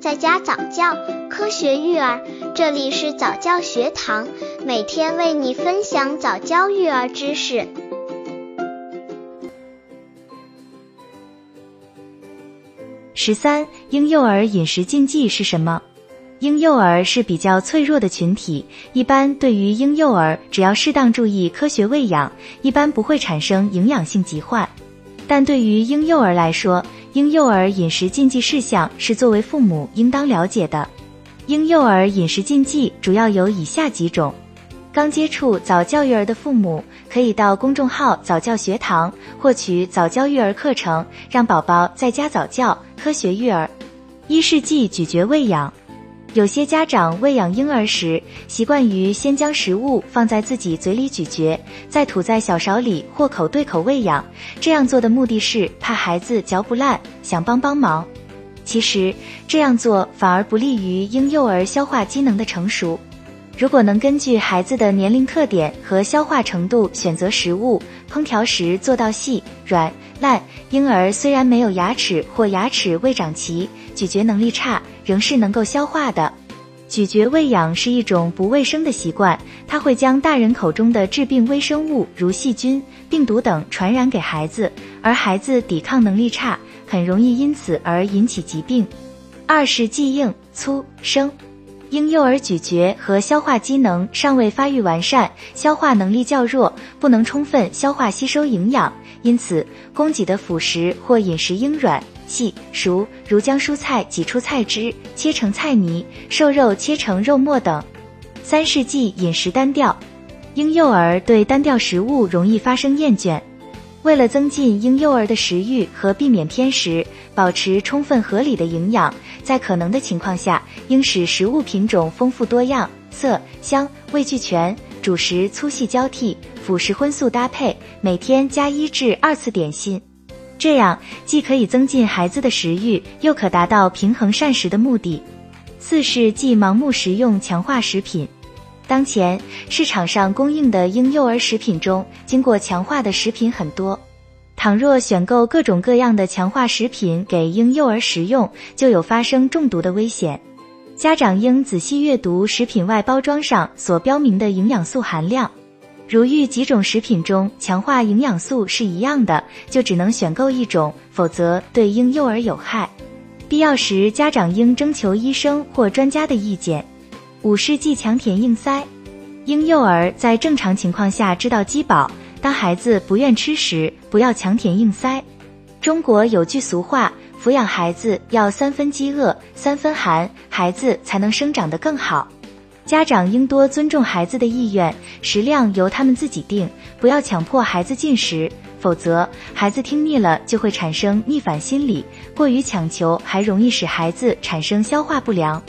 在家早教，科学育儿，这里是早教学堂，每天为你分享早教育儿知识。十三，婴幼儿饮食禁忌是什么？婴幼儿是比较脆弱的群体，一般对于婴幼儿，只要适当注意科学喂养，一般不会产生营养性疾患。但对于婴幼儿来说，婴幼儿饮食禁忌事项是作为父母应当了解的。婴幼儿饮食禁忌主要有以下几种：刚接触早教育儿的父母，可以到公众号早教学堂获取早教育儿课程，让宝宝在家早教，科学育儿。一是忌咀嚼喂养。有些家长喂养婴儿时，习惯于先将食物放在自己嘴里咀嚼，再吐在小勺里或口对口喂养。这样做的目的是怕孩子嚼不烂，想帮帮忙。其实这样做反而不利于婴幼儿消化机能的成熟。如果能根据孩子的年龄特点和消化程度选择食物，烹调时做到细、软、烂，婴儿虽然没有牙齿或牙齿未长齐，咀嚼能力差。仍是能够消化的。咀嚼喂养是一种不卫生的习惯，它会将大人口中的致病微生物如细菌、病毒等传染给孩子，而孩子抵抗能力差，很容易因此而引起疾病。二是忌硬粗生，婴幼儿咀嚼和消化机能尚未发育完善，消化能力较弱，不能充分消化吸收营养，因此供给的辅食或饮食应软。细熟，如将蔬菜挤出菜汁，切成菜泥；瘦肉切成肉末等。三是忌饮食单调，婴幼儿对单调食物容易发生厌倦。为了增进婴幼儿的食欲和避免偏食，保持充分合理的营养，在可能的情况下，应使食物品种丰富多样，色香味俱全，主食粗细交替，辅食荤素搭配，每天加一至二次点心。这样既可以增进孩子的食欲，又可达到平衡膳食的目的。四是忌盲目食用强化食品。当前市场上供应的婴幼儿食品中，经过强化的食品很多。倘若选购各种各样的强化食品给婴幼儿食用，就有发生中毒的危险。家长应仔细阅读食品外包装上所标明的营养素含量。如遇几种食品中强化营养素是一样的，就只能选购一种，否则对婴幼儿有害。必要时，家长应征求医生或专家的意见。五是忌强填硬塞。婴幼儿在正常情况下知道饥饱，当孩子不愿吃时，不要强填硬塞。中国有句俗话：抚养孩子要三分饥饿，三分寒，孩子才能生长得更好。家长应多尊重孩子的意愿，食量由他们自己定，不要强迫孩子进食，否则孩子听腻了就会产生逆反心理。过于强求还容易使孩子产生消化不良。